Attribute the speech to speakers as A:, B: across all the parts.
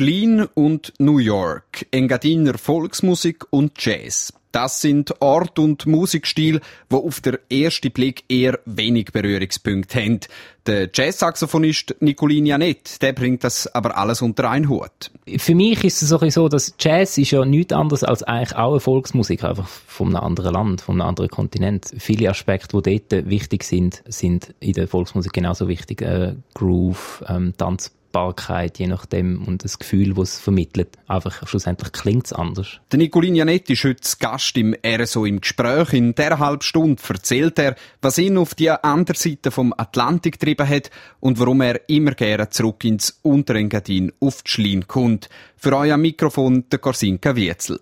A: Tschlin und New York, Engadiner Volksmusik und Jazz. Das sind Ort und Musikstil, wo auf der ersten Blick eher wenig Berührungspunkte haben. Der Jazz-Saxophonist Nicolin Janet, der bringt das aber alles unter einen Hut.
B: Für mich ist es so, dass Jazz ist ja nichts anderes als eigentlich auch eine Volksmusik, einfach von einem anderen Land, von einem anderen Kontinent. Viele Aspekte, die dort wichtig sind, sind in der Volksmusik genauso wichtig. Äh, Groove, ähm, Tanz Greifbarkeit, je nachdem, und das Gefühl, das es vermittelt. Einfach schlussendlich klingt es anders.
A: Der Nicolin Janetti ist heute Gast im RSO im Gespräch. In der halben Stunde erzählt er, was ihn auf die andere Seite vom Atlantik getrieben hat und warum er immer gerne zurück ins Unterengadin auf die Schlien kommt. Für euer Mikrofon der Korsinka Wietzel.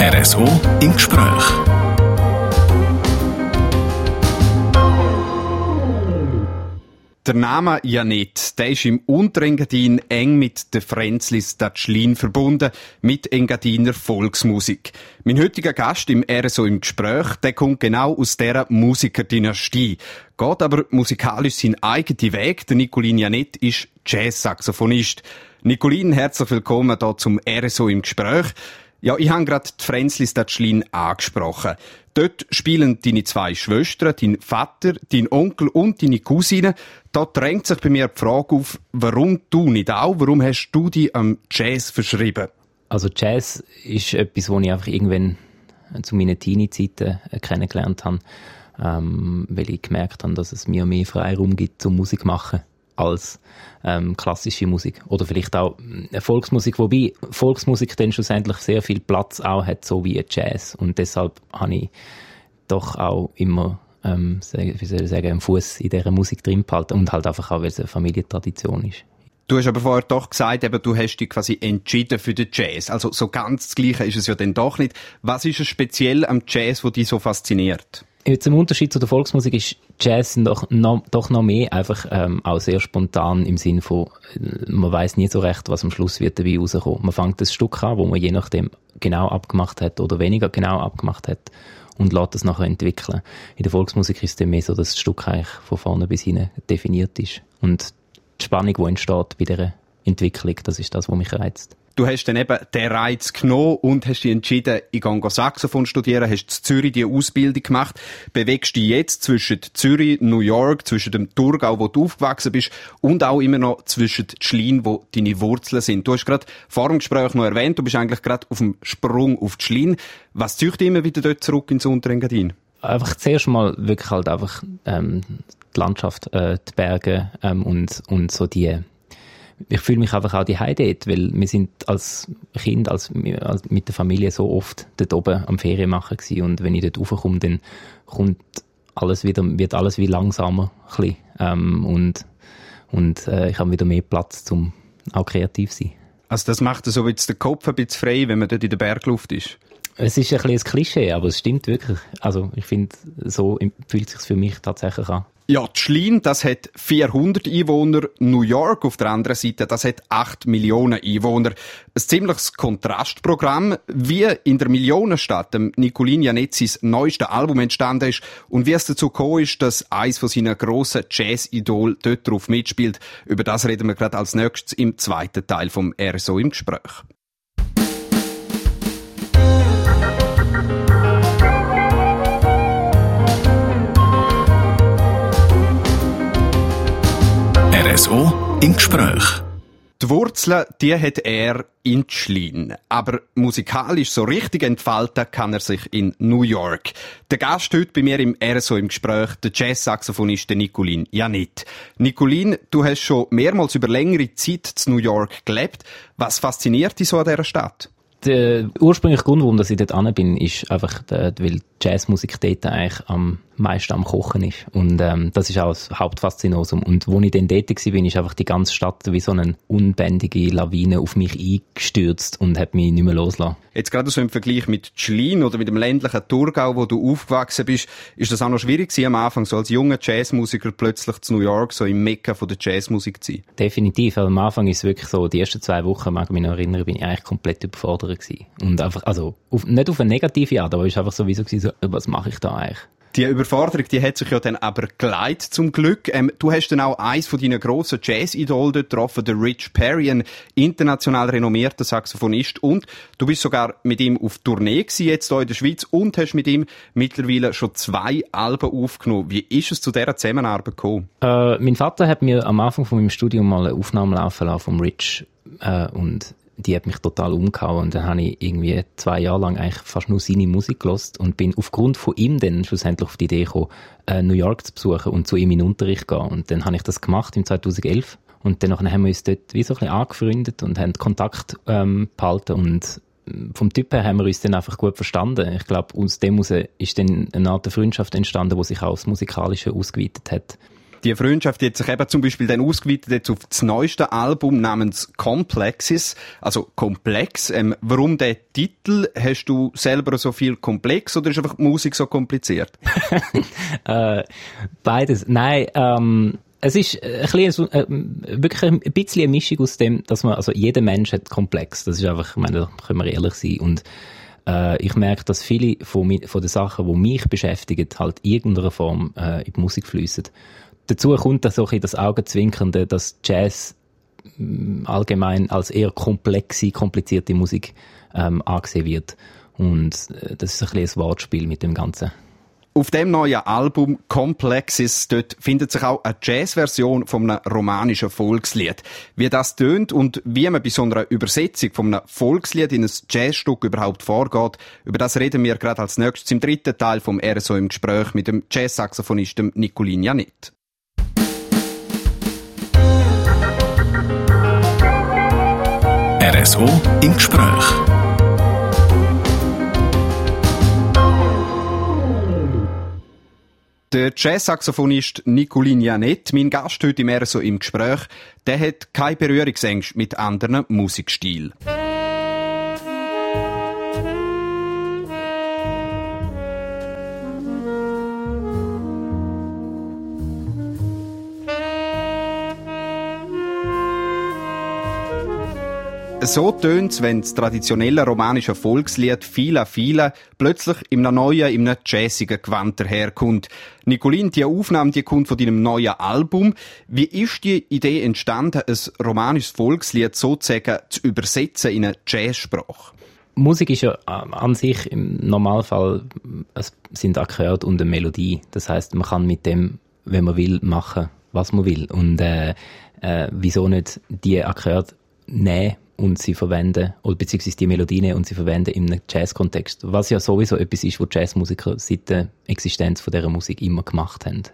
C: RSO im Gespräch.
A: Der Name Janet, der ist im Unterengadin eng mit den Frenzlis Datschlin verbunden, mit Engadiner Volksmusik. Mein heutiger Gast im RSO im Gespräch, der kommt genau aus dieser Musikerdynastie. Geht aber musikalisch seinen eigenen Weg. Der Nicolin Janet ist Jazz-Saxophonist. Nicolin, herzlich willkommen hier zum RSO im Gespräch. Ja, ich habe gerade die Frenzlis Datschlin angesprochen. Dort spielen deine zwei Schwestern, dein Vater, dein Onkel und deine Cousine. Da drängt sich bei mir die Frage auf, warum du nicht auch? Warum hast du dich am Jazz verschrieben?
B: Also Jazz ist etwas, was ich einfach irgendwann zu meinen Teenie-Zeiten kennengelernt habe, ähm, weil ich gemerkt habe, dass es mir mehr Freiraum gibt zum Musik machen als ähm, klassische Musik. Oder vielleicht auch äh, Volksmusik, wobei Volksmusik dann schlussendlich sehr viel Platz auch hat, so wie Jazz. Und deshalb habe ich doch auch immer ähm, wie soll ich sagen, einen Fuß in dieser Musik drin behalten und halt einfach auch, weil es eine Familientradition ist.
A: Du hast aber vorher doch gesagt, eben, du hast dich quasi entschieden für den Jazz. Also so ganz das Gleiche ist es ja dann doch nicht. Was ist es speziell am Jazz, wo dich so fasziniert?
B: Jetzt im Unterschied zu der Volksmusik ist Jazz doch noch, doch noch mehr einfach ähm, auch sehr spontan im Sinn von, äh, man weiß nie so recht, was am Schluss wird dabei rauskommen. Man fängt das Stück an, wo man je nachdem genau abgemacht hat oder weniger genau abgemacht hat und lässt das nachher entwickeln. In der Volksmusik ist es dann mehr so, dass das Stück eigentlich von vorne bis hinten definiert ist. Und die Spannung, die entsteht bei dieser Entwicklung, das ist das, was mich reizt.
A: Du hast dann eben den Reiz genommen und hast dich entschieden, ich gehe Saxophon studieren, hast in Zürich die Ausbildung gemacht, bewegst dich jetzt zwischen Zürich, New York, zwischen dem Thurgau, wo du aufgewachsen bist, und auch immer noch zwischen Schlien, wo deine Wurzeln sind. Du hast gerade vor dem Gespräch noch erwähnt, du bist eigentlich gerade auf dem Sprung auf die Schlien. Was zieht immer wieder dort zurück ins Unterengadin?
B: Einfach zuerst mal wirklich halt einfach ähm, die Landschaft, äh, die Berge ähm, und, und so die ich fühle mich einfach auch die dort, weil wir sind als Kind, als, als, mit der Familie so oft dort oben am Ferien machen gewesen. und wenn ich dort raufkomme, dann kommt alles wieder, wird alles wie langsamer ein ähm, und, und äh, ich habe wieder mehr Platz, zum auch kreativ zu sein.
A: Also das macht so jetzt den Kopf ein bisschen frei, wenn man dort in der Bergluft ist?
B: Es ist ein bisschen ein Klischee, aber es stimmt wirklich. Also ich finde, so fühlt es sich für mich tatsächlich an.
A: Ja, Tschlin, das hat 400 Einwohner. New York auf der anderen Seite, das hat 8 Millionen Einwohner. Ein ziemliches Kontrastprogramm, wie in der Millionenstadt dem Nicolin Janetzis neueste Album entstanden ist und wie es dazu gekommen ist, dass eins von seinen grossen Jazz-Idol dort drauf mitspielt. Über das reden wir gerade als nächstes im zweiten Teil vom RSO im Gespräch.
C: RSO im Gespräch.
A: Die Wurzeln, die hat er in Tschlin. Aber musikalisch so richtig entfalten kann er sich in New York. Der Gast heute bei mir im RSO im Gespräch, der Jazz-Saxophonist Nicolin Janit. Nicolin, du hast schon mehrmals über längere Zeit zu New York gelebt. Was fasziniert dich so an dieser Stadt?
B: Der ursprüngliche Grund, warum ich dort an bin, ist einfach, weil Jazzmusik dort eigentlich am meisten am Kochen ist. Und ähm, das ist auch das Hauptfaszinosum. Und wo ich dann dort war, bin, ist einfach die ganze Stadt wie so eine unbändige Lawine auf mich eingestürzt und hat mich nicht mehr losgelassen.
A: Jetzt gerade so im Vergleich mit Schlien oder mit dem ländlichen Thurgau, wo du aufgewachsen bist, ist das auch noch schwierig gewesen, am Anfang, so als junger Jazzmusiker plötzlich zu New York, so im Mekka von der Jazzmusik zu sein?
B: Definitiv. Also am Anfang ist es wirklich so, die ersten zwei Wochen, mag ich mich noch erinnern, bin ich eigentlich komplett überfordert gewesen. Und einfach, also, auf, nicht auf eine negative Art, aber es war einfach sowieso gewesen, so, was mache ich da eigentlich?
A: Die Überforderung, die hat sich ja dann aber geleitet, zum Glück. Ähm, du hast dann auch eins von deinen grossen Jazz-Idolen getroffen, der Rich Perry, ein international renommierter Saxophonist. Und du bist sogar mit ihm auf Tournee gewesen, jetzt hier in der Schweiz und hast mit ihm mittlerweile schon zwei Alben aufgenommen. Wie ist es zu dieser Zusammenarbeit gekommen?
B: Äh, mein Vater hat mir am Anfang von meinem Studium mal eine Aufnahme laufen lassen vom Rich. Äh, und die hat mich total umgehauen und dann habe ich irgendwie zwei Jahre lang eigentlich fast nur seine Musik gelost und bin aufgrund von ihm dann schlussendlich auf die Idee gekommen, äh, New York zu besuchen und zu ihm in den Unterricht gehen und dann habe ich das gemacht im 2011 und dann haben wir uns dort wie so ein bisschen angefreundet und haben Kontakt ähm, behalten und ähm, vom Typ her haben wir uns dann einfach gut verstanden. Ich glaube, aus dem heraus ist dann eine Art Freundschaft entstanden, die sich auch aufs Musikalische ausgeweitet hat.
A: Die Freundschaft hat sich eben zum Beispiel dann ausgeweitet jetzt auf das neueste Album namens Complexes, also Komplex. Ähm, warum der Titel? Hast du selber so viel Komplex oder ist einfach die Musik so kompliziert?
B: äh, beides. Nein, ähm, es ist ein bisschen, äh, wirklich ein bisschen eine Mischung aus dem, dass man, also jeder Mensch hat Komplex. Das ist einfach, ich meine, da können wir ehrlich sein. Und äh, ich merke, dass viele von, von den Sachen, die mich beschäftigen, halt in irgendeiner Form äh, in die Musik fließen dazu kommt dann so ein das Augenzwinkernde, dass Jazz mm, allgemein als eher komplexe, komplizierte Musik ähm, angesehen wird. Und äh, das ist ein ein Wortspiel mit dem Ganzen.
A: Auf dem neuen Album Complexes dort findet sich auch eine Jazzversion von einem romanischen Volkslied. Wie das tönt und wie man bei so einer Übersetzung von einem Volkslied in ein Jazzstück überhaupt vorgeht, über das reden wir gerade als nächstes im dritten Teil vom RSO im Gespräch mit dem Jazz-Saxophonisten Nicolin Janet.
C: RSO im Gespräch.
A: Der Jazz-Saxophonist Nicolin Janet, mein Gast heute im RSO im Gespräch, der hat keine Berührungsängste mit anderen Musikstilen. So tönt's, wenn das traditionelle romanische Volkslied «Fila Fila» plötzlich in einem neuen, in einem jazzigen Gewand daherkommt. Nicolin, die Aufnahme, die kommt von deinem neuen Album. Wie ist die Idee entstanden, ein romanisches Volkslied sozusagen zu übersetzen in eine Jazzsprache?
B: Musik ist ja äh, an sich im Normalfall, es sind Akkorde und eine Melodie. Das heißt, man kann mit dem, wenn man will, machen, was man will. Und äh, äh, wieso nicht die Akkorde nehmen und sie verwenden, oder beziehungsweise die Melodie nehmen und sie verwenden im Jazz-Kontext. Was ja sowieso etwas ist, was Jazzmusiker seit der Existenz von dieser Musik immer gemacht haben.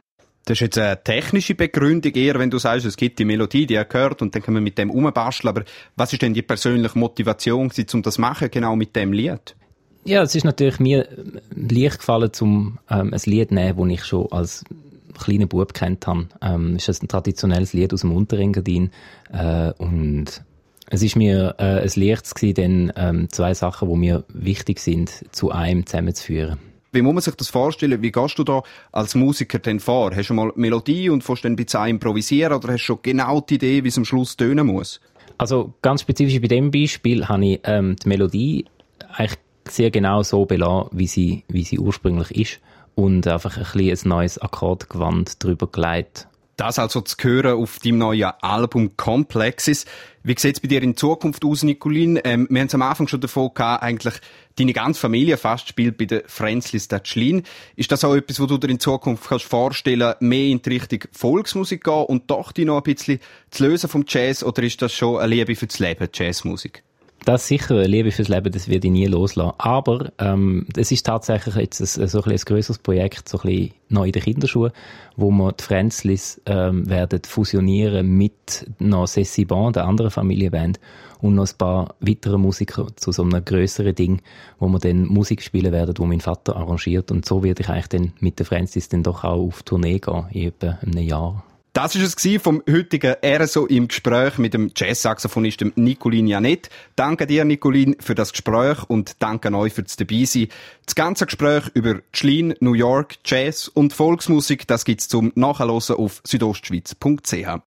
A: Das ist jetzt eine technische Begründung eher, wenn du sagst, es gibt die Melodie, die er gehört und dann können wir mit dem umbasteln. Aber was ist denn die persönliche Motivation, um das zu machen, genau mit dem Lied?
B: Ja, es ist natürlich mir leicht gefallen, um ähm, ein Lied zu nehmen, das ich schon als kleiner Bub kennt habe. Ähm, ist ein traditionelles Lied aus dem Unterengadin äh, und es ist mir äh, ein Licht gewesen, denn ähm, zwei Sachen, die mir wichtig sind, zu einem zusammenzuführen.
A: Wie muss man sich das vorstellen? Wie gehst du da als Musiker denn vor? Hast du mal Melodie und fährst dann ein bisschen improvisieren oder hast du schon genau die Idee, wie es am Schluss tönen muss?
B: Also ganz spezifisch bei dem Beispiel habe ich ähm, die Melodie eigentlich sehr genau so belassen, wie sie, wie sie ursprünglich ist und einfach ein bisschen ein neues Akkordgewand drüber gelegt
A: das also zu hören auf deinem neuen Album Complexes. Wie sieht es bei dir in Zukunft aus, Nicolin? Ähm, wir haben am Anfang schon davon gehabt, eigentlich deine ganze Familie fast spielt bei der Frenzli Statschlin. Ist das auch etwas, wo du dir in Zukunft kannst vorstellen, mehr in die Richtung Volksmusik gehen und doch die noch ein bisschen zu lösen vom Jazz? Oder ist das schon eine Liebe fürs Leben, Jazzmusik?
B: Das sicher Liebe fürs Leben, das werde ich nie loslassen. Aber ähm, es ist tatsächlich jetzt ein, so ein, ein grösseres Projekt, so ein bisschen noch in den Kinderschuhen, wo wir die Frenzlis ähm, werden fusionieren mit noch Band, der anderen Familienband, und noch ein paar weitere Musiker zu so einem grösseren Ding, wo wir dann Musik spielen werden, wo mein Vater arrangiert. Und so werde ich eigentlich dann mit den Frenzlis dann doch auch auf Tournee gehen, in etwa einem Jahr.
A: Das ist es vom heutigen RSO im Gespräch mit dem Jazz-Saxophonisten Nicolin Janet. Danke dir, Nicolin, für das Gespräch und danke euch fürs Dabeisein. Das ganze Gespräch über Schlien, New York, Jazz und Volksmusik, das gibt's zum Nachhören auf südostschweiz.ch.